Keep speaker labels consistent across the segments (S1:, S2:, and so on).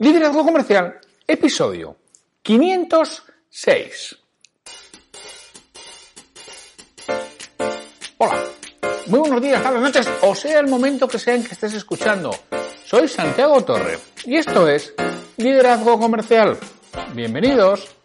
S1: Liderazgo Comercial, episodio 506. Hola, muy buenos días, tardes, noches, o sea el momento que sea en que estés escuchando. Soy Santiago Torre y esto es Liderazgo Comercial. Bienvenidos.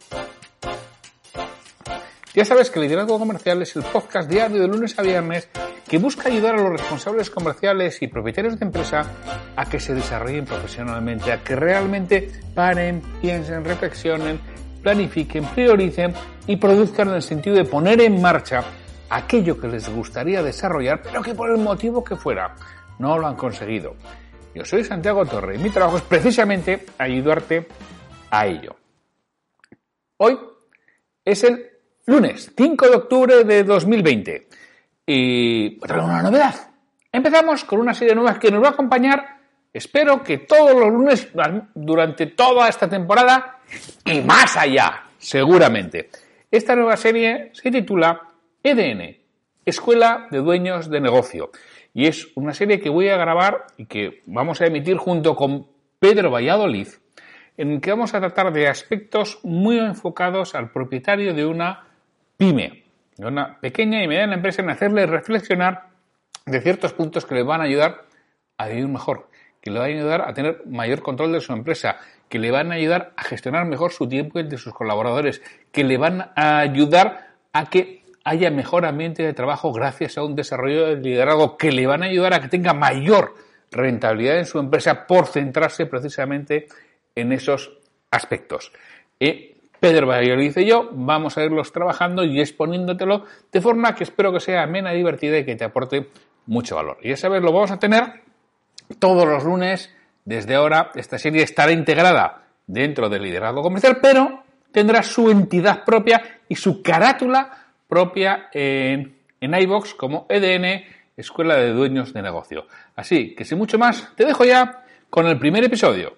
S1: Ya sabes que Liderazgo Comercial es el podcast diario de lunes a viernes que busca ayudar a los responsables comerciales y propietarios de empresa a que se desarrollen profesionalmente, a que realmente paren, piensen, reflexionen, planifiquen, prioricen y produzcan en el sentido de poner en marcha aquello que les gustaría desarrollar, pero que por el motivo que fuera no lo han conseguido. Yo soy Santiago Torre y mi trabajo es precisamente ayudarte a ello. Hoy es el lunes 5 de octubre de 2020 y traigo una novedad. Empezamos con una serie de nuevas que nos va a acompañar, espero que todos los lunes durante toda esta temporada y más allá, seguramente. Esta nueva serie se titula EDN, Escuela de Dueños de Negocio. Y es una serie que voy a grabar y que vamos a emitir junto con Pedro Valladolid, en que vamos a tratar de aspectos muy enfocados al propietario de una pyme, de una pequeña y mediana empresa en hacerle reflexionar de ciertos puntos que le van a ayudar a vivir mejor, que le van a ayudar a tener mayor control de su empresa, que le van a ayudar a gestionar mejor su tiempo y el de sus colaboradores, que le van a ayudar a que haya mejor ambiente de trabajo gracias a un desarrollo de liderazgo, que le van a ayudar a que tenga mayor rentabilidad en su empresa por centrarse precisamente en esos aspectos. Y Pedro Valladolid y yo vamos a irlos trabajando y exponiéndotelo de forma que espero que sea amena, divertida y que te aporte mucho valor. Y esa vez lo vamos a tener todos los lunes. Desde ahora esta serie estará integrada dentro del liderazgo comercial, pero tendrá su entidad propia y su carátula propia en, en iBox como EDN, Escuela de Dueños de Negocio. Así que sin mucho más, te dejo ya con el primer episodio.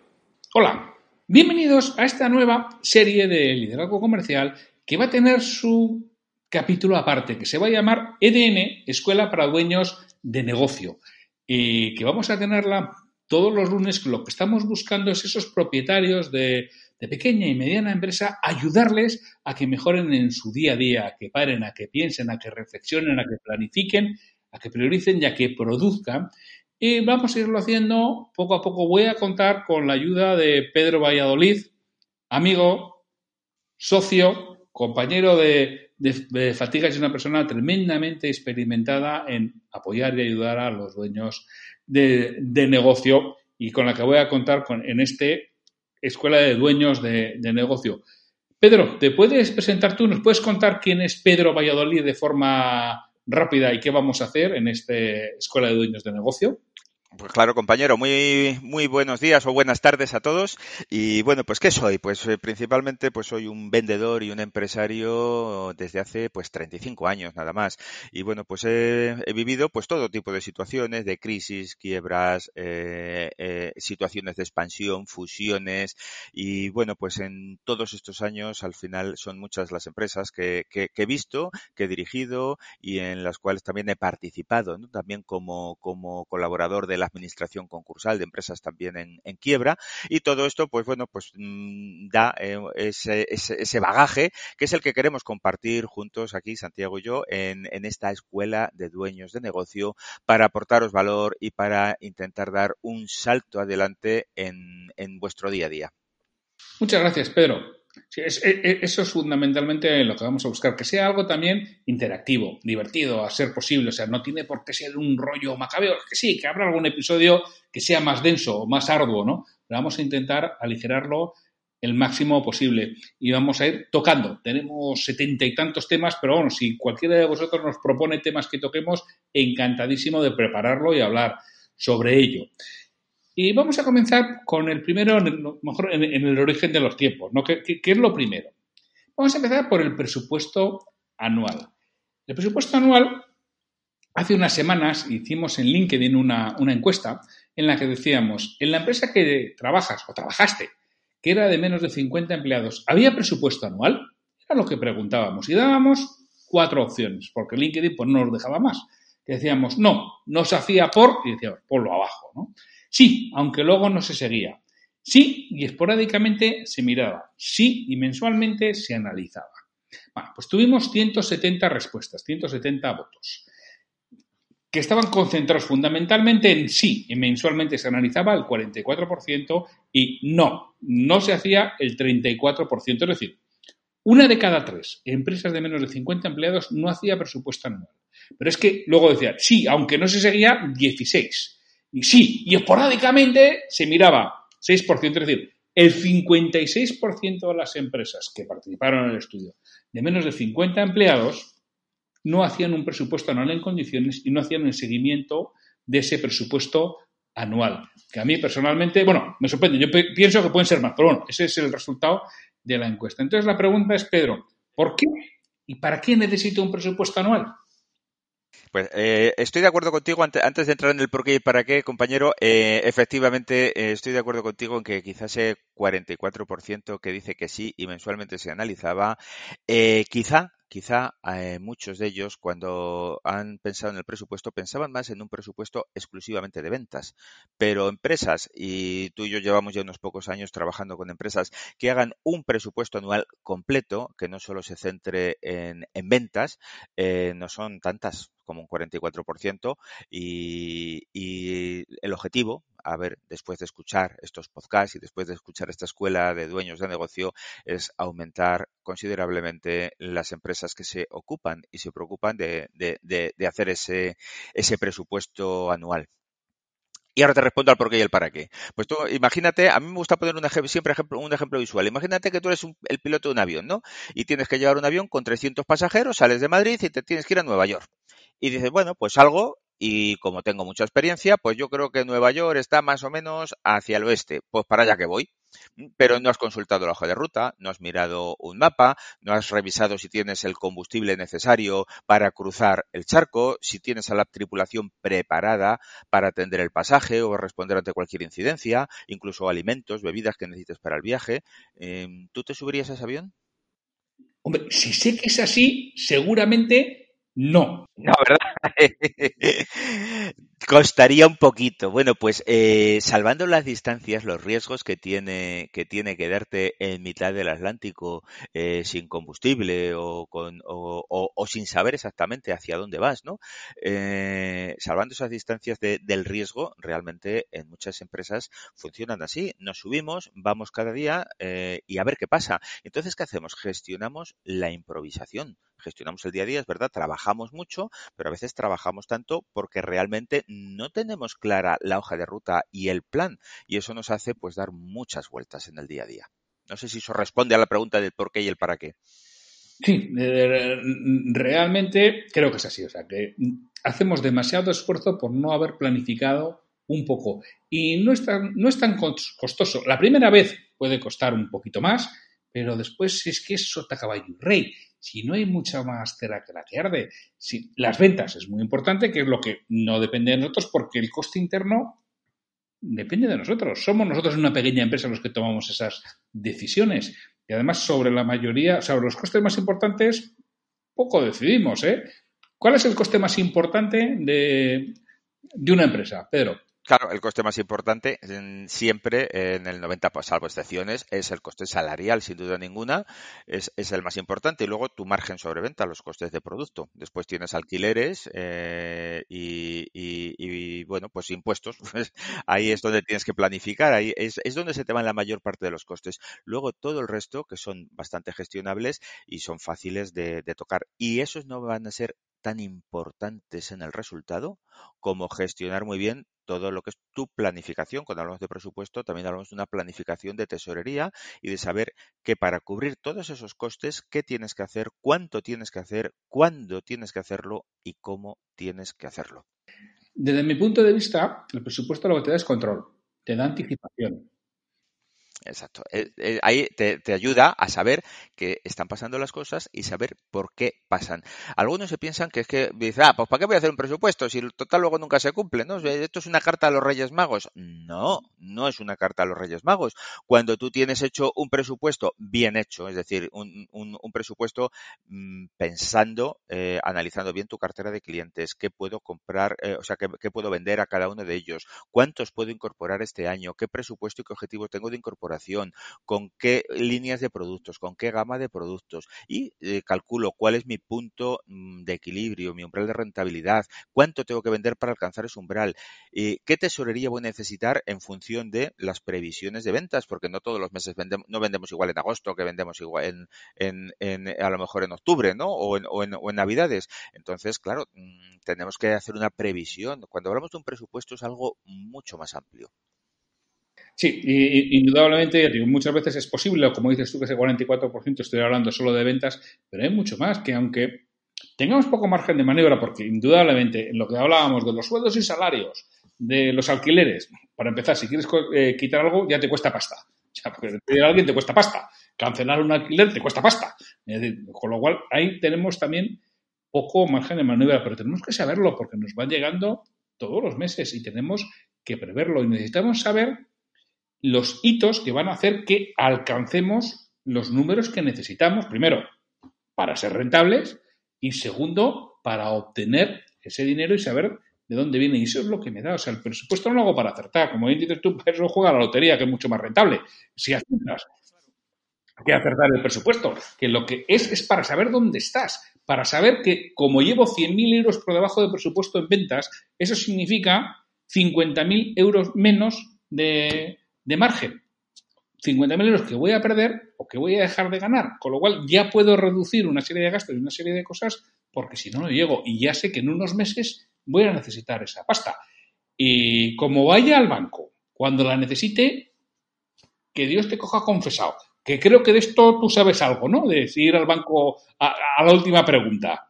S1: Hola. Bienvenidos a esta nueva serie de liderazgo comercial que va a tener su capítulo aparte, que se va a llamar EDN, Escuela para Dueños de Negocio, y que vamos a tenerla todos los lunes. Lo que estamos buscando es esos propietarios de, de pequeña y mediana empresa, ayudarles a que mejoren en su día a día, a que paren, a que piensen, a que reflexionen, a que planifiquen, a que prioricen y a que produzcan y vamos a irlo haciendo poco a poco. Voy a contar con la ayuda de Pedro Valladolid, amigo, socio, compañero de, de, Fatiga, es una persona tremendamente experimentada en apoyar y ayudar a los dueños de, negocio y con la que voy a contar con, en este Escuela de Dueños de Negocio. Pedro, ¿te puedes presentar tú? ¿Nos puedes contar quién es Pedro Valladolid de forma rápida y qué vamos a hacer en esta Escuela de Dueños de Negocio?
S2: Pues claro, compañero, muy, muy buenos días o buenas tardes a todos. Y bueno, pues ¿qué soy? Pues eh, principalmente pues soy un vendedor y un empresario desde hace pues 35 años nada más. Y bueno, pues he, vivido pues todo tipo de situaciones, de crisis, quiebras, eh, eh, situaciones de expansión, fusiones. Y bueno, pues en todos estos años al final son muchas las empresas que, que, he visto, que he dirigido y en las cuales también he participado, ¿no? también como, como colaborador de la administración concursal de empresas también en, quiebra y todo esto pues bueno pues mm, da eh, ese, ese, bagaje que es el que queremos compartir juntos aquí Santiago y yo en, en esta escuela de dueños de negocio para aportaros valor y para intentar dar un salto adelante en, en vuestro día a día.
S1: Muchas gracias, Pedro. Sí, es, e, e, eso es fundamentalmente lo que vamos a buscar, que sea algo también interactivo, divertido, a ser posible. O sea, no tiene por qué ser un rollo macabeo, que sí, que habrá algún episodio que sea más denso o más arduo, ¿no? Pero vamos a intentar aligerarlo el máximo posible y vamos a ir tocando. Tenemos setenta y tantos temas, pero bueno, si cualquiera de vosotros nos propone temas que toquemos, encantadísimo de prepararlo y hablar sobre ello. Y vamos a comenzar con el primero, mejor en, el origen de los tiempos, ¿no? ¿Qué, es lo primero? Vamos a empezar por el presupuesto anual. El presupuesto anual, hace unas semanas hicimos en LinkedIn una, encuesta en la que decíamos, en la empresa que trabajas o trabajaste, que era de menos de 50 empleados, ¿había presupuesto anual? Era lo que preguntábamos y dábamos cuatro opciones, porque LinkedIn pues, no nos dejaba más. Decíamos, no, no se hacía por, y decíamos, ponlo abajo, ¿no? Sí, aunque luego no se seguía. Sí, y esporádicamente se miraba. Sí, y mensualmente se analizaba. Bueno, pues tuvimos 170 respuestas, 170 votos, que estaban concentrados fundamentalmente en sí, y mensualmente se analizaba el 44% y no, no se hacía el 34%, es decir, una de cada tres empresas de menos de 50 empleados no hacía presupuesto anual. Pero es que luego decía, sí, aunque no se seguía, 16. Y sí, y esporádicamente se miraba 6%, es decir, el 56% de las empresas que participaron en el estudio de menos de 50 empleados no hacían un presupuesto anual en condiciones y no hacían el seguimiento de ese presupuesto anual. Que a mí personalmente, bueno, me sorprende. Yo pienso que pueden ser más, pero bueno, ese es el resultado de la encuesta. Entonces la pregunta es, Pedro, ¿por qué y para qué necesito un presupuesto anual?
S2: Pues eh, estoy de acuerdo contigo, antes de entrar en el por qué y para qué, compañero, eh, efectivamente eh, estoy de acuerdo contigo en que quizás ese 44% que dice que sí y mensualmente se analizaba, quizá Quizá eh, muchos de ellos, cuando han pensado en el presupuesto, pensaban más en un presupuesto exclusivamente de ventas. Pero empresas, y tú y yo llevamos ya unos pocos años trabajando con empresas, que hagan un presupuesto anual completo, que no solo se centre en, ventas, eh, no son tantas como un 44%, y, y el objetivo, a ver, después de escuchar estos podcasts y después de escuchar esta escuela de dueños de negocio, es aumentar considerablemente las empresas que se ocupan y se preocupan de, hacer ese, ese presupuesto anual. Y ahora te respondo al por qué y el para qué. Pues tú, imagínate, a mí me gusta poner un ejemplo, siempre ejemplo, un ejemplo visual. Imagínate que tú eres el piloto de un avión, ¿no? Y tienes que llevar un avión con 300 pasajeros, sales de Madrid y te tienes que ir a Nueva York. Y dices, bueno, pues salgo y como tengo mucha experiencia, pues yo creo que Nueva York está más o menos hacia el oeste. Pues para allá que voy. Mm, pero no has consultado la hoja de ruta, no has mirado un mapa, no has revisado si tienes el combustible necesario para cruzar el charco, si tienes a la tripulación preparada para atender el pasaje o responder ante cualquier incidencia, incluso alimentos, bebidas que necesites para el viaje. Em, ¿Tú te subirías a ese avión?
S1: Hombre, si sé que es así, seguramente no.
S2: No, ¿verdad? Costaría un poquito. Bueno, pues eh, salvando las distancias, los riesgos que tiene, que tiene quedarte en mitad del Atlántico eh, sin combustible o, con, o, sin saber exactamente hacia dónde vas, ¿no? Eh, salvando esas distancias del riesgo, realmente en muchas empresas funcionan así. Nos subimos, vamos cada día y a ver qué pasa. Entonces, ¿qué hacemos? Gestionamos la improvisación gestionamos el día a día, es verdad, trabajamos mucho, pero a veces trabajamos tanto porque realmente no tenemos clara la hoja de ruta y el plan y eso nos hace pues dar muchas vueltas en el día a día. No sé si eso responde a la pregunta del por qué y el para qué.
S1: Sí, realmente creo que es así. O sea, que hacemos demasiado esfuerzo por no haber planificado un poco. Y no es tan, no es tan costoso. La primera vez puede costar un poquito más, pero después es que es sota caballo rey si no hay mucha más cera que la que arde, si, las ventas es muy importante, que es lo que no depende de nosotros, porque el coste interno depende de nosotros. Somos nosotros una pequeña empresa los que tomamos esas decisiones. Y además, sobre la mayoría, sobre los costes más importantes, poco decidimos, ¿eh? ¿Cuál es el coste más importante de, de una empresa, Pedro?
S2: Claro, el coste más importante siempre en el 90, pues, salvo excepciones, es el coste salarial, sin duda ninguna, es, el más importante. Y luego tu margen sobre venta, los costes de producto. Después tienes alquileres eh, y, bueno, pues impuestos. Pues, ahí es donde tienes que planificar, ahí es, donde se te van la mayor parte de los costes. Luego todo el resto, que son bastante gestionables y son fáciles de tocar. Y esos no van a ser tan importantes en el resultado como gestionar muy bien todo lo que es tu planificación. Cuando hablamos de presupuesto, también hablamos de una planificación de tesorería y de saber que para cubrir todos esos costes, qué tienes que hacer, cuánto tienes que hacer, cuándo tienes que hacerlo y cómo tienes que hacerlo.
S1: Desde mi punto de vista, el presupuesto lo que te da es control. Te da anticipación.
S2: Exacto. Eh, eh, ahí te, ayuda a saber que están pasando las cosas y saber por qué pasan. Algunos se piensan que es que dice, ah, pues ¿para qué voy a hacer un presupuesto si el total luego nunca se cumple? ¿no? Esto es una carta a los Reyes Magos. No, no es una carta a los Reyes Magos. Cuando tú tienes hecho un presupuesto bien hecho, es decir, un, presupuesto mm, pensando, eh, analizando bien tu cartera de clientes, qué puedo comprar, o sea, qué puedo vender a cada uno de ellos, cuántos puedo incorporar este año, qué presupuesto y qué objetivo tengo de incorporar con qué líneas de productos, con qué gama de productos y eh, calculo cuál es mi punto mm, de equilibrio, mi umbral de rentabilidad, cuánto tengo que vender para alcanzar ese umbral, eh, qué tesorería voy a necesitar en función de las previsiones de ventas, porque no todos los meses vendemos, no vendemos igual en agosto que vendemos igual en, a lo mejor en octubre, ¿no? O en Navidades. Entonces, claro, mm, tenemos que hacer una previsión. Cuando hablamos de un presupuesto es algo mucho más amplio.
S1: Sí, y, indudablemente, digo, muchas veces es posible, como dices tú, que ese 44% estoy hablando solo de ventas, pero hay mucho más que aunque tengamos poco margen de maniobra, porque indudablemente en lo que hablábamos de los sueldos y salarios, de los alquileres, para empezar, si quieres eh, quitar algo, ya te cuesta pasta. O sea, porque pedir a alguien te cuesta pasta. Cancelar un alquiler te cuesta pasta. con lo cual, ahí tenemos también poco margen de maniobra, pero tenemos que saberlo porque nos van llegando todos los meses y tenemos que preverlo y necesitamos saber los hitos que van a hacer que alcancemos los números que necesitamos, primero, para ser rentables y segundo, para obtener ese dinero y saber de dónde viene. Y eso es lo que me da. O sea, el presupuesto no lo hago para acertar. Como bien dices tú, eso juega la lotería, que es mucho más rentable. Si acertas, que acertar el presupuesto. Que lo que es es para saber dónde estás. Para saber que, como llevo 100.000 euros por debajo del presupuesto en ventas, eso significa 50.000 euros menos de, de margen. 50.000 euros que voy a perder o que voy a dejar de ganar, con lo cual ya puedo reducir una serie de gastos y una serie de cosas porque si no, no llego y ya sé que en unos meses voy a necesitar esa pasta. Y como vaya al banco, cuando la necesite, que Dios te coja confesado. Que creo que de esto tú sabes algo, ¿no? De ir al banco a la última pregunta.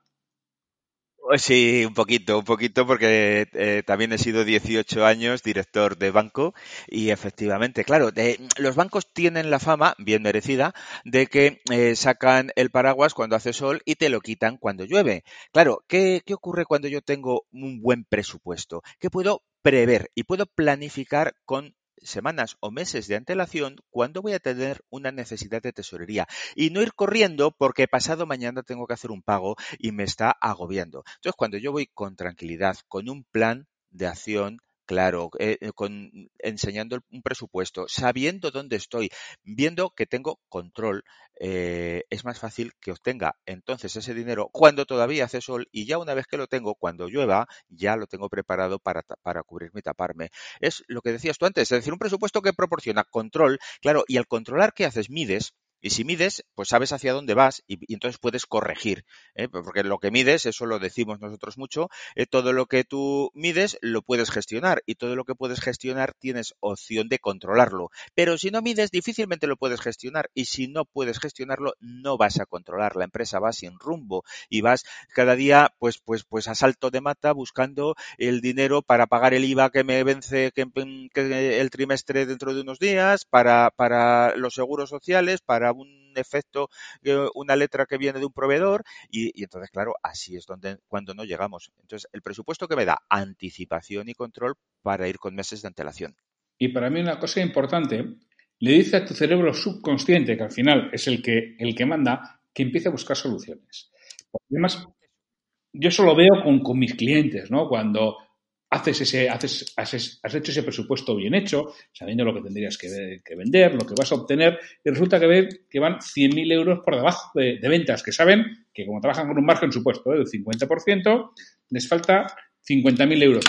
S2: Pues sí, un poquito, un poquito, porque eh, también he sido 18 años director de banco y efectivamente, claro, los bancos tienen la fama, bien merecida, de que eh, sacan el paraguas cuando hace sol y te lo quitan cuando llueve. Claro, ¿qué, ¿qué ocurre cuando yo tengo un buen presupuesto? Que puedo prever y puedo planificar con semanas o meses de antelación cuando voy a tener una necesidad de tesorería y no ir corriendo porque pasado mañana tengo que hacer un pago y me está agobiando. Entonces, cuando yo voy con tranquilidad, con un plan de acción claro, eh, eh, con, enseñando un presupuesto, sabiendo dónde estoy, viendo que tengo control, eh, es más fácil que obtenga entonces ese dinero cuando todavía hace sol y ya una vez que lo tengo, cuando llueva, ya lo tengo preparado para, para cubrirme y taparme. Es lo que decías tú antes, es decir, un presupuesto que proporciona control, claro, y al controlar, ¿qué haces? Mides y si mides, pues sabes hacia dónde vas y, entonces puedes corregir, ¿eh? porque lo que mides, eso lo decimos nosotros mucho, eh, todo lo que tú mides lo puedes gestionar y todo lo que puedes gestionar tienes opción de controlarlo. Pero si no mides, difícilmente lo puedes gestionar y si no puedes gestionarlo, no vas a controlar. La empresa va sin rumbo y vas cada día, pues, pues, pues a salto de mata buscando el dinero para pagar el IVA que me vence que, el trimestre dentro de unos días, para, para los seguros sociales, para un efecto, eh, una letra que viene de un proveedor y, entonces, claro, así es donde cuando no llegamos. Entonces, el presupuesto que me da anticipación y control para ir con meses de antelación.
S1: Y para mí una cosa importante, le dice a tu cerebro subconsciente, que al final es el que, el que manda, que empiece a buscar soluciones. además, yo eso lo veo con, con mis clientes, ¿no? Cuando haces ese, haces, has, hecho ese presupuesto bien hecho, sabiendo lo que tendrías que, vender, lo que vas a obtener, y resulta que, ve, que van 100.000 euros por debajo de, ventas, que saben que como trabajan con un margen supuesto ¿eh? del 50%, les falta 50.000 euros.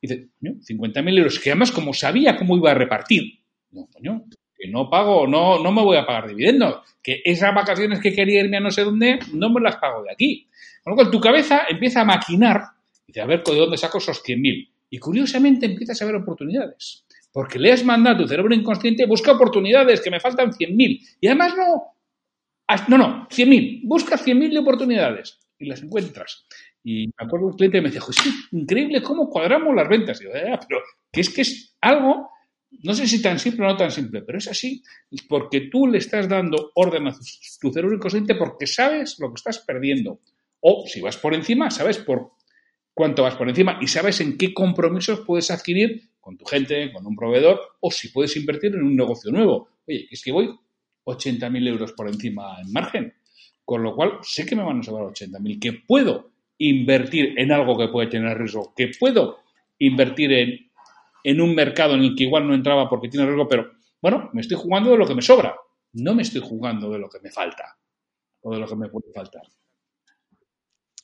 S1: Y dice, 50.000 euros, que además como sabía cómo iba a repartir, no, coño, que no pago, no, no me voy a pagar dividendos, que esas vacaciones que quería irme a no sé dónde, no me las pago de aquí. Con lo cual, tu cabeza empieza a maquinar Dice, a ver, ¿de dónde saco esos 100.000? Y curiosamente empiezas a ver oportunidades. Porque le has mandado a tu cerebro inconsciente, busca oportunidades, que me faltan 100.000. Y además no, no, no, 100.000. Busca 100.000 de oportunidades y las encuentras. Y me acuerdo un cliente me dijo, sí, increíble cómo cuadramos las ventas. Y yo, pero que es que es algo No sé si tan simple o no tan simple, pero es así porque tú le estás dando orden a tu cerebro inconsciente porque sabes lo que estás perdiendo. O si vas por encima, sabes por cuánto vas por encima y sabes en qué compromisos puedes adquirir con tu gente, con un proveedor, o si puedes invertir en un negocio nuevo. Oye, es que voy 80.000 euros por encima en margen, con lo cual sé que me van a sobrar 80.000, que puedo invertir en algo que puede tener riesgo, que puedo invertir en, en un mercado en el que igual no entraba porque tiene riesgo, pero bueno, me estoy jugando de lo que me sobra, no me estoy jugando de lo que me falta o de lo que me puede faltar.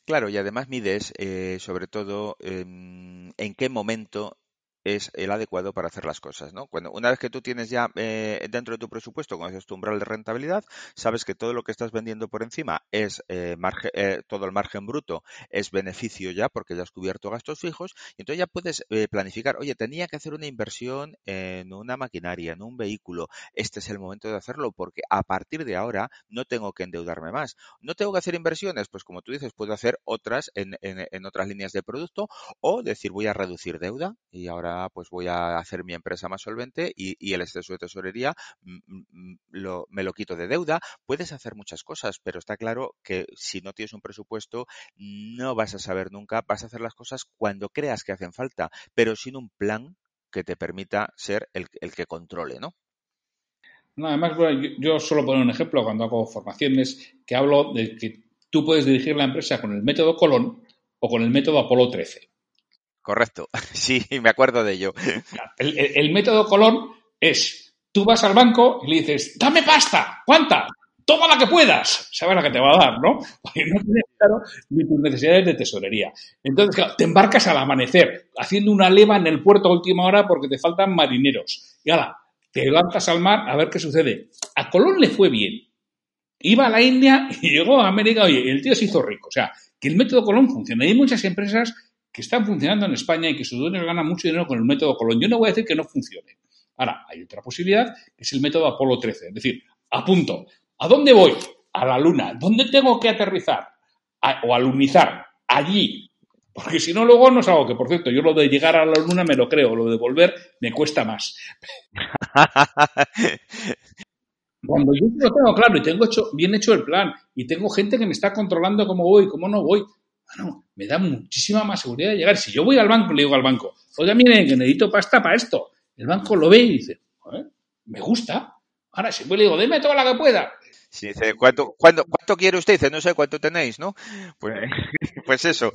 S2: Claro, y además mides, eh, sobre todo, em, en qué momento es el adecuado para hacer las cosas, ¿no? Cuando una vez que tú tienes ya eh, dentro de tu presupuesto, como es tu umbral de rentabilidad, sabes que todo lo que estás vendiendo por encima es eh, eh, todo el margen bruto es beneficio ya porque ya has cubierto gastos fijos y entonces ya puedes planificar, oye, tenía que hacer una inversión en una maquinaria, en un vehículo, este es el momento de hacerlo porque a partir de ahora no tengo que endeudarme más. No tengo que hacer inversiones, pues como tú dices, puedo hacer otras en, en otras líneas de producto o decir voy a reducir deuda y ahora pues voy a hacer mi empresa más solvente y, el exceso de tesorería mm, mm, mm, me lo quito de deuda. Puedes hacer muchas cosas, pero está claro que si no tienes un presupuesto no vas a saber nunca, vas a hacer las cosas cuando creas que hacen falta, pero sin un plan que te permita ser el, que controle, ¿no?
S1: además, yo, yo solo pongo un ejemplo cuando hago formaciones que hablo de que tú puedes dirigir la empresa con el método Colón o con el método Apolo 13.
S2: Correcto, sí, me acuerdo de ello.
S1: El, método Colón es, tú vas al banco y le dices, dame pasta, ¿cuánta? Toma la que puedas, sabes la que te va a dar, ¿no? Porque no tienes claro ni tus necesidades de tesorería. Entonces, claro, te embarcas al amanecer, haciendo una leva en el puerto a última hora porque te faltan marineros. Y ahora, te lanzas al mar a ver qué sucede. A Colón le fue bien. Iba a la India y llegó a América, oye, el tío se hizo rico. O sea, que el método Colón funciona. Hay muchas empresas que están funcionando en España y que sus dueños ganan mucho dinero con el método Colón. Yo no voy a decir que no funcione. Ahora, hay otra posibilidad, que es el método Apolo 13. Es decir, apunto, ¿a dónde voy? A la Luna. ¿Dónde tengo que aterrizar? o alunizar. Allí. Porque si no, luego no es algo que, por cierto, yo lo de llegar a la Luna me lo creo, lo de volver me cuesta más. Cuando yo lo tengo claro y tengo hecho, bien hecho el plan y tengo gente que me está controlando cómo voy, cómo no voy, me da muchísima más seguridad de llegar. Si yo voy al banco, le digo al banco, oiga, miren, que necesito pasta para esto. El banco lo ve y dice, me gusta. Ahora, si yo le digo, deme toda la que pueda.
S2: Si dice, ¿cuánto, cuánto, ¿cuánto quiere usted? Dice, no sé cuánto tenéis, ¿no? Pues, pues eso.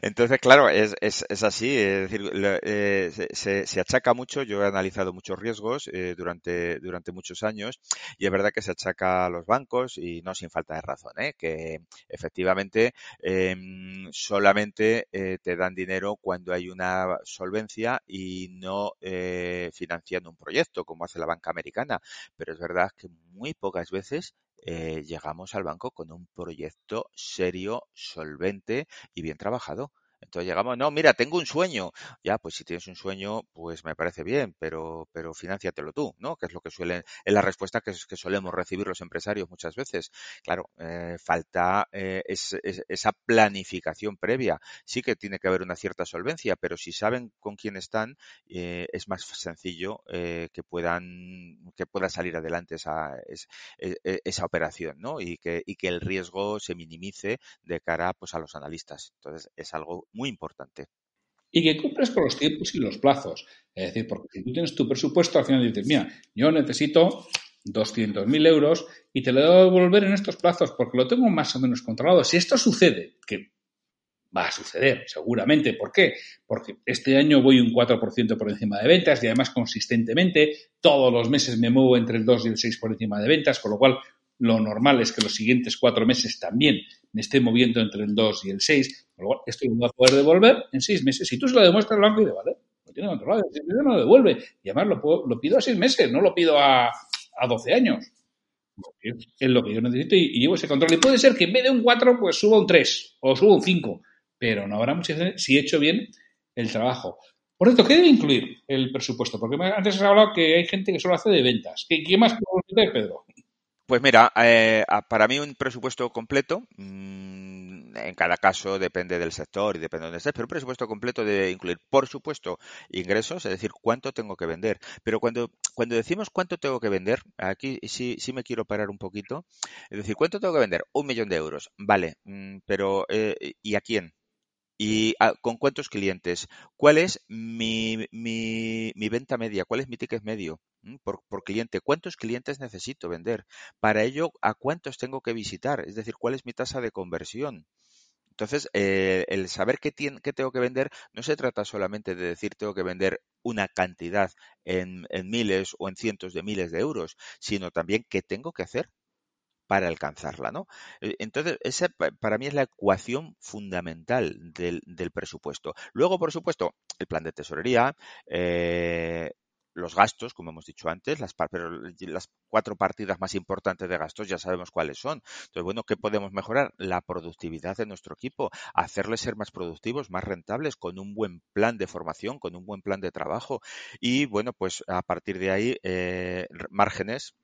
S2: Entonces, claro, es, es, es así. Es decir, eh, se, se, achaca mucho. Yo he analizado muchos riesgos eh, durante, durante muchos años y es verdad que se achaca a los bancos y no sin falta de razón, ¿eh? que efectivamente em, solamente eh, te dan dinero cuando hay una solvencia y no eh, financiando un proyecto como hace la banca americana. Pero es verdad que muy pocas veces eh, llegamos al banco con un proyecto serio, solvente y bien trabajado. Entonces llegamos, no, mira, tengo un sueño. Ya, pues si tienes un sueño, pues me parece bien, pero, pero financiatelo tú, ¿no? Que es lo que suelen, es la respuesta que, que solemos recibir los empresarios muchas veces. Claro, eh, falta eh, esa planificación previa. Sí que tiene que haber una cierta solvencia, pero si saben con quién están, eh, es más sencillo que puedan, que pueda salir adelante esa, e, e, esa operación, ¿no? Y que, y que el riesgo se minimice de cara pues, a los analistas. Entonces, es algo muy importante.
S1: Y que cumples con los tiempos y los plazos. Es decir, porque si tú tienes tu presupuesto, al final dices, mira, yo necesito 200.000 euros y te lo debo devolver en estos plazos porque lo tengo más o menos controlado. Si esto sucede, que va a suceder seguramente, ¿por qué? Porque este año voy un 4% por encima de ventas y además consistentemente todos los meses me muevo entre el 2 y el 6 por encima de ventas, con lo cual lo normal es que los siguientes cuatro meses también me esté moviendo entre el 2 y el 6. Esto lo voy a poder devolver en seis meses. Si tú se lo demuestras banco y de vale, lo tiene controlado, no lo devuelve. Y además lo, lo pido a seis meses, no lo pido a, a 12 años. Es lo que yo necesito y, llevo ese control. Y puede ser que en vez de un 4, pues suba un 3 o suba un 5. Pero no habrá mucha si he hecho bien el trabajo. Por cierto, ¿qué debe incluir el presupuesto? Porque antes has hablado que hay gente que solo hace de ventas. ¿Qué, más puedo meter, Pedro?
S2: Pues mira, eh, para mí un presupuesto completo, mmm, en cada caso depende del sector y depende de dónde estés, pero un presupuesto completo debe incluir, por supuesto, ingresos, es decir, cuánto tengo que vender. Pero cuando, cuando decimos cuánto tengo que vender, aquí sí, sí me quiero parar un poquito, es decir, ¿cuánto tengo que vender? Un millón de euros, vale, mm, pero eh, ¿y a quién? ¿Y con cuántos clientes? ¿Cuál es mi, mi, mi, venta media? ¿Cuál es mi ticket medio mm, por, por, cliente? ¿Cuántos clientes necesito vender? Para ello, ¿a cuántos tengo que visitar? Es decir, ¿cuál es mi tasa de conversión? Entonces, eh, el saber qué, tengo que vender no se trata solamente de decir tengo que vender una cantidad en, miles o en cientos de miles de euros, sino también qué tengo que hacer para alcanzarla, ¿no? E, entonces, esa para mí es la ecuación fundamental del, del presupuesto. Luego, por supuesto, el plan de tesorería, eh, los gastos, como hemos dicho antes, las, pero las cuatro partidas más importantes de gastos ya sabemos cuáles son. Entonces, bueno, ¿qué podemos mejorar? La productividad de nuestro equipo, hacerles ser más productivos, más rentables, con un buen plan de formación, con un buen plan de trabajo. Y bueno, pues a partir de ahí, eh, márgenes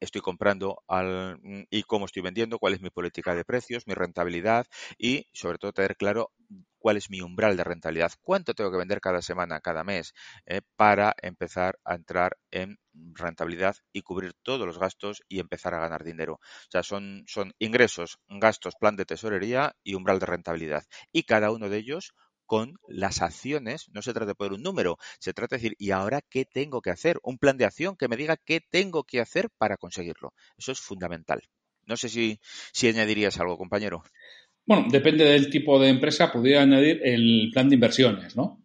S2: estoy comprando al, mm, y cómo estoy vendiendo, cuál es mi política de precios, mi rentabilidad y sobre todo tener claro cuál es mi umbral de rentabilidad, cuánto tengo que vender cada semana, cada mes, eh, para empezar a entrar en rentabilidad y cubrir todos los gastos y empezar a ganar dinero. O sea, son, son ingresos, gastos, plan de tesorería y umbral de rentabilidad. Y cada uno de ellos con las acciones, no se trata de poner un número, se trata de decir, ¿y ahora qué tengo que hacer? Un plan de acción que me diga qué tengo que hacer para conseguirlo. Eso es fundamental. No sé si, si añadirías algo, compañero.
S1: Bueno, depende del tipo de empresa, podría añadir el plan de inversiones, ¿no?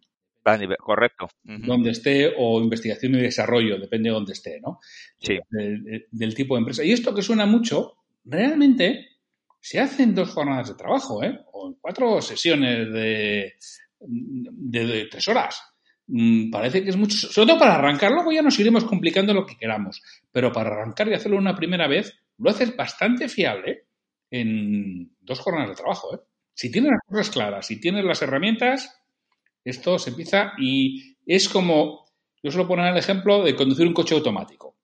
S2: correcto.
S1: Donde esté, o investigación y desarrollo, depende de dónde esté, ¿no?
S2: Sí.
S1: del tipo de empresa. Y esto que suena mucho, realmente se hacen dos jornadas de trabajo, ¿eh? O en cuatro sesiones de, de, tres horas. Mm, parece que es mucho. Sobre todo para arrancar, luego ya nos iremos complicando lo que queramos. Pero para arrancar y hacerlo una primera vez, lo haces bastante fiable en dos jornadas de trabajo, ¿eh? Si tienes las cosas claras, si tienes las herramientas, esto se empieza y es como, yo suelo poner el ejemplo de conducir un coche automático.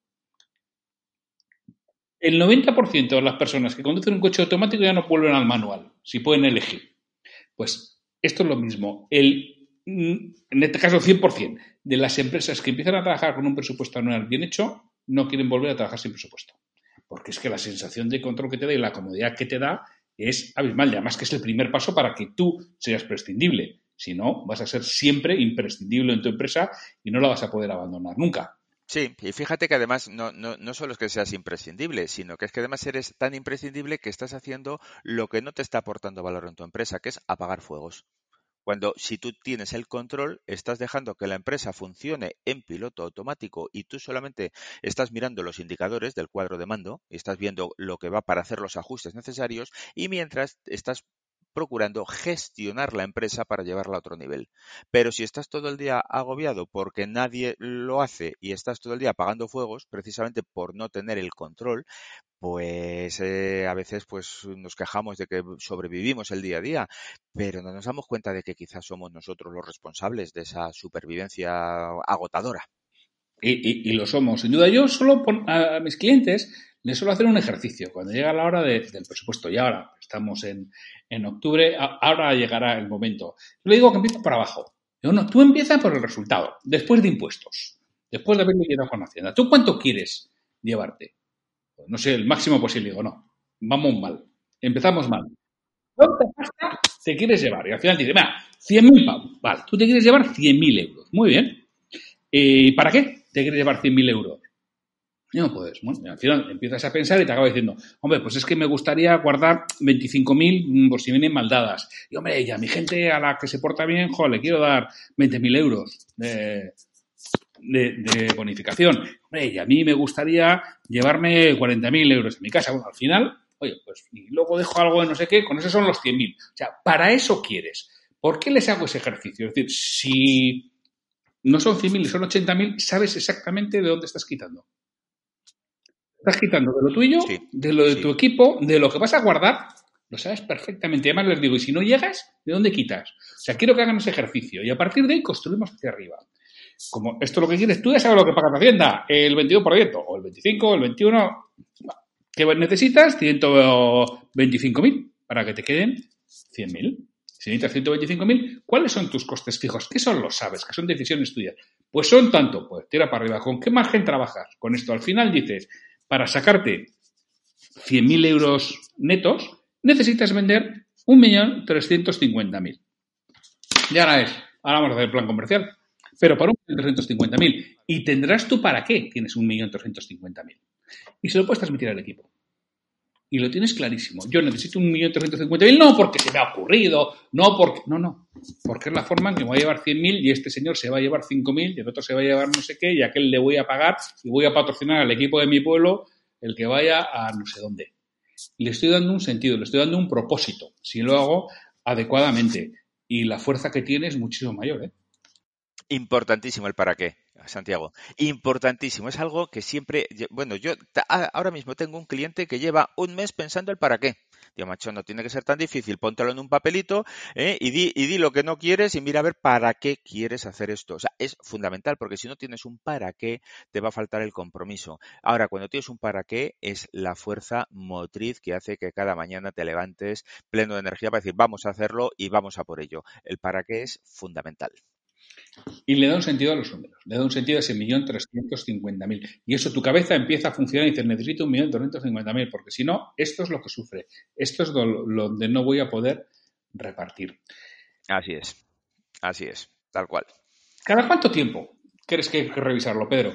S1: El 90% de las personas que conducen un coche automático ya no vuelven al manual, si pueden elegir. Pues esto es lo mismo. El, mm, en este caso, el 100% de las empresas que empiezan a trabajar con un presupuesto anual bien hecho no quieren volver a trabajar sin presupuesto. Porque es que la sensación de control que te da y la comodidad que te da es abismal. Además que es el primer paso para que tú seas prescindible. Si no, vas a ser siempre imprescindible en tu empresa y no la vas a poder abandonar nunca.
S2: Sí, y fíjate que además no, no, no solo es que seas imprescindible, sino que es que además eres tan imprescindible que estás haciendo lo que no te está aportando valor en tu empresa, que es apagar fuegos. Cuando si tú tienes el control, estás dejando que la empresa funcione en piloto automático y tú solamente estás mirando los indicadores del cuadro de mando y estás viendo lo que va para hacer los ajustes necesarios y mientras estás procurando gestionar la empresa para llevarla a otro nivel. Pero si estás todo el día agobiado porque nadie lo hace y estás todo el día apagando fuegos, precisamente por no tener el control, pues eh, a veces pues nos quejamos de que sobrevivimos el día a día, pero no nos damos cuenta de que quizás somos nosotros los responsables de esa supervivencia agotadora.
S1: Y, lo somos, sin duda. Yo solo a mis clientes les suelo hacer un ejercicio. Cuando llega la hora del presupuesto, y ahora estamos en, en octubre, ahora llegará el momento. Yo le digo que empieza por abajo. Yo no, tú empiezas por el resultado, después de impuestos, después de haber liquidado con Hacienda. ¿Tú cuánto quieres llevarte? Pues no sé, el máximo posible. Digo, no, vamos mal. Empezamos mal. ¿Cuánta pasta te quieres llevar? Y al final dice, mira, 100.000 pavos. Vale, tú te quieres llevar 100.000 euros. Muy bien. ¿Y para qué te quieres llevar 100.000 euros? no puedes. Bueno, al final empiezas a pensar y te acaba diciendo, hombre, pues es que me gustaría guardar 25.000 mm, por si vienen maldadas. Y hombre, ya mi gente a la que se porta bien, joder, le quiero dar 20.000 euros de, bonificación. Hombre, y a mí me gustaría llevarme 40.000 euros en mi casa. Bueno, al final, oye, pues y luego dejo algo de no sé qué, con eso son los 100.000. O sea, para eso quieres. ¿Por qué les hago ese ejercicio? Es decir, si no son 100.000 y son 80.000, sabes exactamente de dónde estás quitando. Estás quitando de lo tuyo, de lo de tu equipo, de lo que vas a guardar, lo sabes perfectamente. Además les digo, y si no llegas, ¿de dónde quitas? O sea, quiero que hagan ese ejercicio y a partir de ahí construimos hacia arriba. Como esto lo que quieres, tú ya sabes lo que pagas la Hacienda, el 22%, o el 25, el 21, ¿qué necesitas? 125.000. para que te queden 100.000. Si necesitas 125.000, ¿cuáles son tus costes fijos? ¿Qué son los sabes? ¿Qué son decisiones tuyas? Pues son tanto, pues tira para arriba. ¿Con qué margen trabajas? Con esto al final dices, para sacarte 100.000 euros netos, necesitas vender 1.350.000. Y ahora es, ahora vamos a hacer el plan comercial. Pero para 1.350.000. ¿Y tendrás tú para qué tienes 1.350.000? Y se lo puedes transmitir al equipo. Y lo tienes clarísimo. Yo necesito 1.350.000, no porque se me ha ocurrido, no porque... No, no. Porque es la forma en que me voy a llevar 100.000 y este señor se va a llevar 5.000 y el otro se va a llevar no sé qué y aquel le voy a pagar y voy a patrocinar al equipo de mi pueblo el que vaya a no sé dónde. Le estoy dando un sentido, le estoy dando un propósito. Si lo hago adecuadamente y la fuerza que tiene es muchísimo mayor, ¿eh?
S2: Importantísimo el para qué, Santiago. Importantísimo. Es algo que siempre, bueno, yo ahora mismo tengo un cliente que lleva un mes pensando el para qué. Digo, macho, no tiene que ser tan difícil. Póntelo en un papelito ¿eh? y, di, y di lo que no quieres y mira a ver para qué quieres hacer esto. O sea, es fundamental porque si no tienes un para qué, te va a faltar el compromiso. Ahora, cuando tienes un para qué, es la fuerza motriz que hace que cada mañana te levantes pleno de energía para decir, vamos a hacerlo y vamos a por ello. El para qué es fundamental.
S1: Y le da un sentido a los números, le da un sentido a ese millón trescientos cincuenta mil. Y eso tu cabeza empieza a funcionar y dices, necesito un millón trescientos cincuenta mil, porque si no, esto es lo que sufre, esto es donde no voy a poder repartir.
S2: Así es, así es, tal cual.
S1: ¿Cada cuánto tiempo crees que hay que revisarlo, Pedro?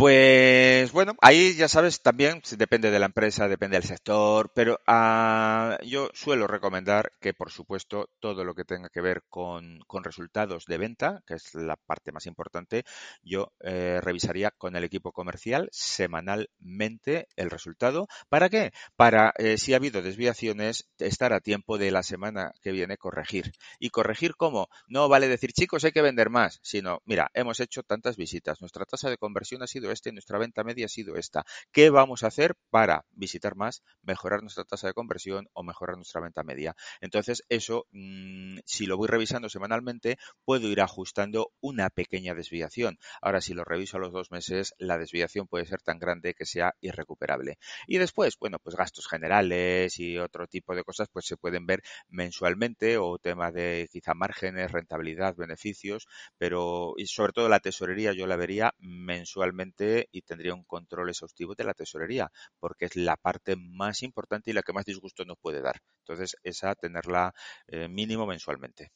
S2: Pues bueno, ahí ya sabes, también depende de la empresa, depende del sector, pero ah, yo suelo recomendar que, por supuesto, todo lo que tenga que ver con, resultados de venta, que es la parte más importante, yo eh, revisaría con el equipo comercial semanalmente el resultado. ¿Para qué? Para, eh, si ha habido desviaciones, estar a tiempo de la semana que viene corregir. ¿Y corregir cómo? No vale decir, chicos, hay que vender más, sino, mira, hemos hecho tantas visitas, nuestra tasa de conversión ha sido este, nuestra venta media ha sido esta. ¿Qué vamos a hacer para visitar más, mejorar nuestra tasa de conversión o mejorar nuestra venta media? Entonces, eso, mm, si lo voy revisando semanalmente, puedo ir ajustando una pequeña desviación. Ahora, si lo reviso a los dos meses, la desviación puede ser tan grande que sea irrecuperable. Y después, bueno, pues gastos generales y otro tipo de cosas, pues se pueden ver mensualmente o tema de quizá márgenes, rentabilidad, beneficios, pero y sobre todo la tesorería yo la vería mensualmente y tendría un control exhaustivo de la tesorería, porque es la parte más importante y la que más disgusto nos puede dar. Entonces, esa tenerla eh, mínimo mensualmente.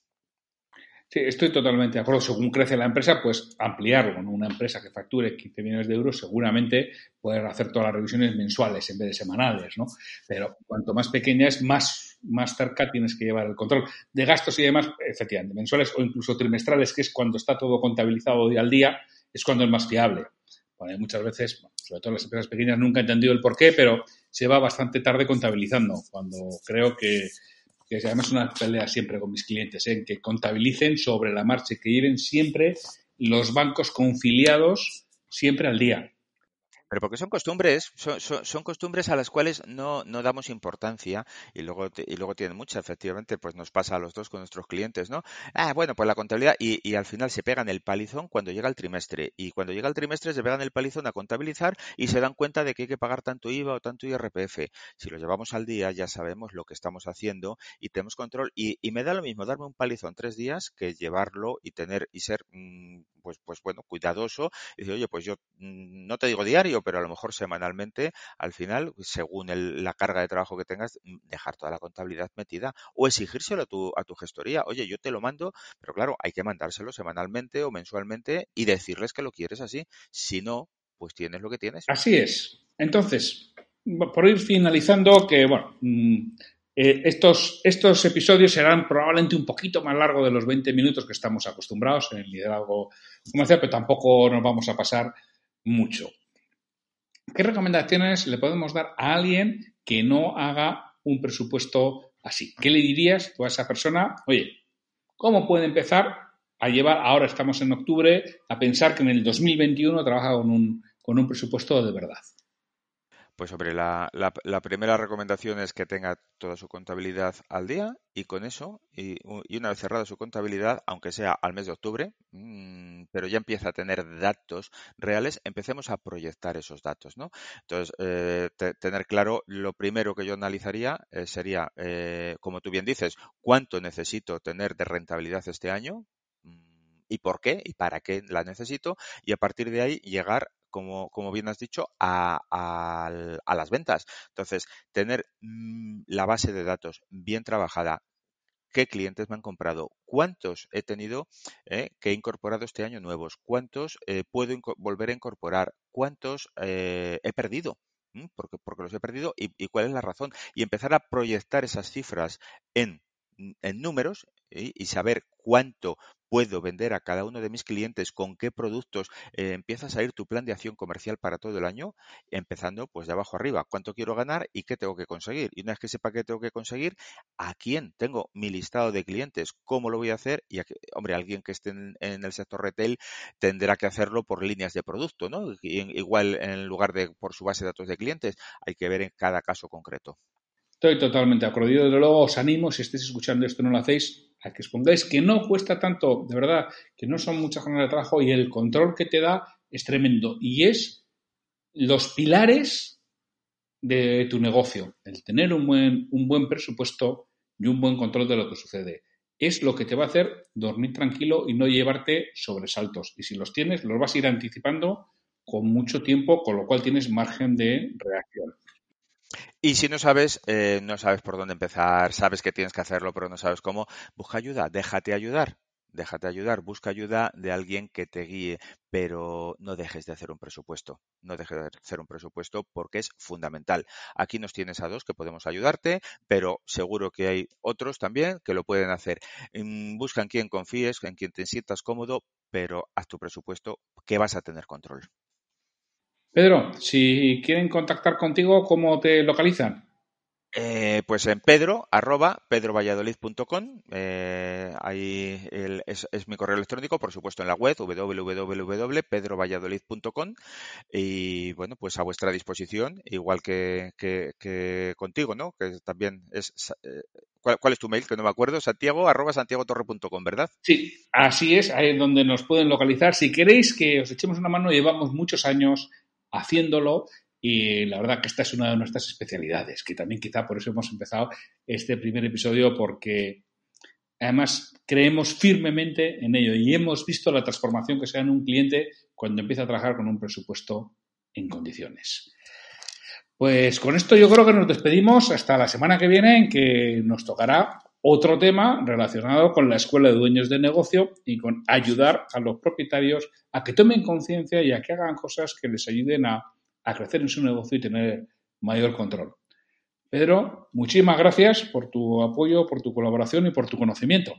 S1: Sí, estoy totalmente de acuerdo. Según crece la empresa, pues ampliarlo. Una empresa que facture 15 millones de euros seguramente puede hacer todas las revisiones mensuales en vez de semanales, ¿no? Pero cuanto más pequeña es, más, más cerca tienes que llevar el control de gastos y demás, efectivamente, mensuales o incluso trimestrales, que es cuando está todo contabilizado día al día, es cuando es más fiable muchas veces, sobre todo las empresas pequeñas, nunca he entendido el por qué, pero se va bastante tarde contabilizando, cuando creo que, que además es una pelea siempre con mis clientes, en ¿eh? que contabilicen sobre la marcha, que lleven siempre los bancos confiliados siempre al día.
S2: Pero porque son costumbres, son, son, costumbres a las cuales no, no damos importancia y luego, y luego tienen mucha, efectivamente, pues nos pasa a los dos con nuestros clientes, ¿no? Ah, bueno, pues la contabilidad y, y al final se pegan el palizón cuando llega el trimestre y cuando llega el trimestre se pegan el palizón a contabilizar y se dan cuenta de que hay que pagar tanto IVA o tanto IRPF. Si lo llevamos al día ya sabemos lo que estamos haciendo y tenemos control y, y me da lo mismo darme un palizón tres días que llevarlo y tener y ser, mm, pues, pues bueno, cuidadoso y decir, oye, pues yo mm, no te digo diario, pero a lo mejor semanalmente, al final, según la carga de trabajo que tengas, mm, dejar toda la contabilidad metida o exigírselo a tu, a tu gestoría. Oye, yo te lo mando, pero claro, hay que mandárselo semanalmente o mensualmente y decirles que lo quieres así. Si no, pues tienes lo que tienes.
S1: Así es. Entonces, por ir finalizando, que bueno, mm, eh, estos, estos episodios serán probablemente un poquito más largos de los 20 minutos que estamos acostumbrados en el liderazgo comercial, pero tampoco nos vamos a pasar mucho. ¿Qué recomendaciones le podemos dar a alguien que no haga un presupuesto así? ¿Qué le dirías tú a esa persona? Oye, ¿cómo puede empezar a llevar, ahora estamos en octubre, a pensar que en el 2021 trabaja con un, con un presupuesto de verdad?
S2: Pues sobre la, la, primera recomendación es que tenga toda su contabilidad al día y con eso, y, una vez cerrada su contabilidad, aunque sea al mes de octubre, mm, pero ya empieza a tener datos reales, empecemos a proyectar esos datos, ¿no? Entonces, eh, tener claro, lo primero que yo analizaría eh, sería, eh, como tú bien dices, cuánto necesito tener de rentabilidad este año, mm, y por qué y para qué la necesito y a partir de ahí llegar como, como bien has dicho, a, a, las ventas. Entonces, tener mm, la base de datos bien trabajada, qué clientes me han comprado, cuántos he tenido eh, que he incorporado este año nuevos, cuántos eh, puedo volver a incorporar, cuántos eh, he perdido. Porque, porque los he perdido y, y, cuál es la razón. Y empezar a proyectar esas cifras en, en números y saber cuánto puedo vender a cada uno de mis clientes, con qué productos, eh, empiezas a ir tu plan de acción comercial para todo el año, empezando pues de abajo arriba, cuánto quiero ganar y qué tengo que conseguir. Y una vez que sepa qué tengo que conseguir, a quién tengo mi listado de clientes, cómo lo voy a hacer y, hombre, alguien que esté en, el sector retail tendrá que hacerlo por líneas de producto, ¿no? igual en lugar de por su base de datos de clientes, hay que ver en cada caso concreto.
S1: Estoy totalmente de acuerdo. Yo, desde luego, os animo, si estáis escuchando esto no lo hacéis, a que expongáis que no cuesta tanto, de verdad, que no son muchas jornadas de trabajo y el control que te da es tremendo. Y es los pilares de tu negocio, el tener un buen, un buen presupuesto y un buen control de lo que sucede. Es lo que te va a hacer dormir tranquilo y no llevarte sobresaltos. Y si los tienes, los vas a ir anticipando con mucho tiempo, con lo cual tienes margen de reacción.
S2: Y si no sabes, eh, no sabes por dónde empezar, sabes que tienes que hacerlo, pero no sabes cómo, busca ayuda, déjate ayudar, déjate ayudar, busca ayuda de alguien que te guíe, pero no dejes de hacer un presupuesto, no dejes de hacer un presupuesto porque es fundamental. Aquí nos tienes a dos que podemos ayudarte, pero seguro que hay otros también que lo pueden hacer. Mm, busca en quien confíes, en quien te sientas cómodo, pero haz tu presupuesto que vas a tener control.
S1: Pedro, si quieren contactar contigo, ¿cómo te localizan?
S2: Eh, pues en pedro, arroba pedrovalladolid.com, eh, ahí es, mi correo electrónico, por supuesto en la web www.pedrovalladolid.com y bueno, pues a vuestra disposición, igual que, contigo, ¿no? Que también es... Eh, ¿cuál, es tu mail? Que no me acuerdo, santiago, arroba santiagotorre.com, ¿verdad?
S1: Sí, así es, ahí es donde nos pueden localizar. Si queréis que os echemos una mano, llevamos muchos años haciéndolo y la verdad que esta es una de nuestras especialidades, que también quizá por eso hemos empezado este primer episodio porque además creemos firmemente en ello y hemos visto la transformación que se da en un cliente cuando empieza a trabajar con un presupuesto en condiciones. Pues con esto yo creo que nos despedimos hasta la semana que viene en que nos tocará otro tema relacionado con la escuela de dueños de negocio y con ayudar a los propietarios a que tomen conciencia y a que hagan cosas que les ayuden a, crecer en su negocio y tener mayor control. Pedro, muchísimas gracias por tu apoyo, por tu colaboración y por tu conocimiento.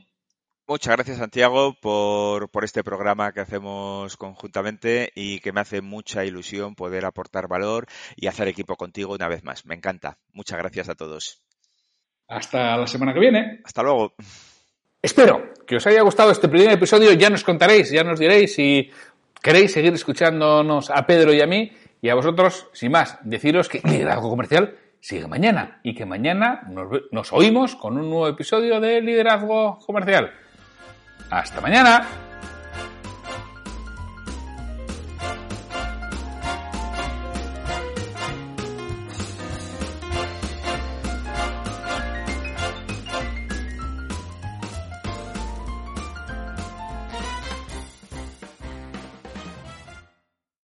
S2: Muchas gracias, Santiago, por, por, este programa que hacemos conjuntamente y que me hace mucha ilusión poder aportar valor y hacer equipo contigo una vez más. Me encanta. Muchas gracias a todos.
S1: Hasta la semana que viene.
S2: Hasta luego.
S1: Espero que os haya gustado este primer episodio. Ya nos contaréis, ya nos diréis si queréis seguir escuchándonos a Pedro y a mí. Y a vosotros, sin más, deciros que Liderazgo Comercial sigue mañana y que mañana nos, nos oímos con un nuevo episodio de Liderazgo Comercial. Hasta mañana.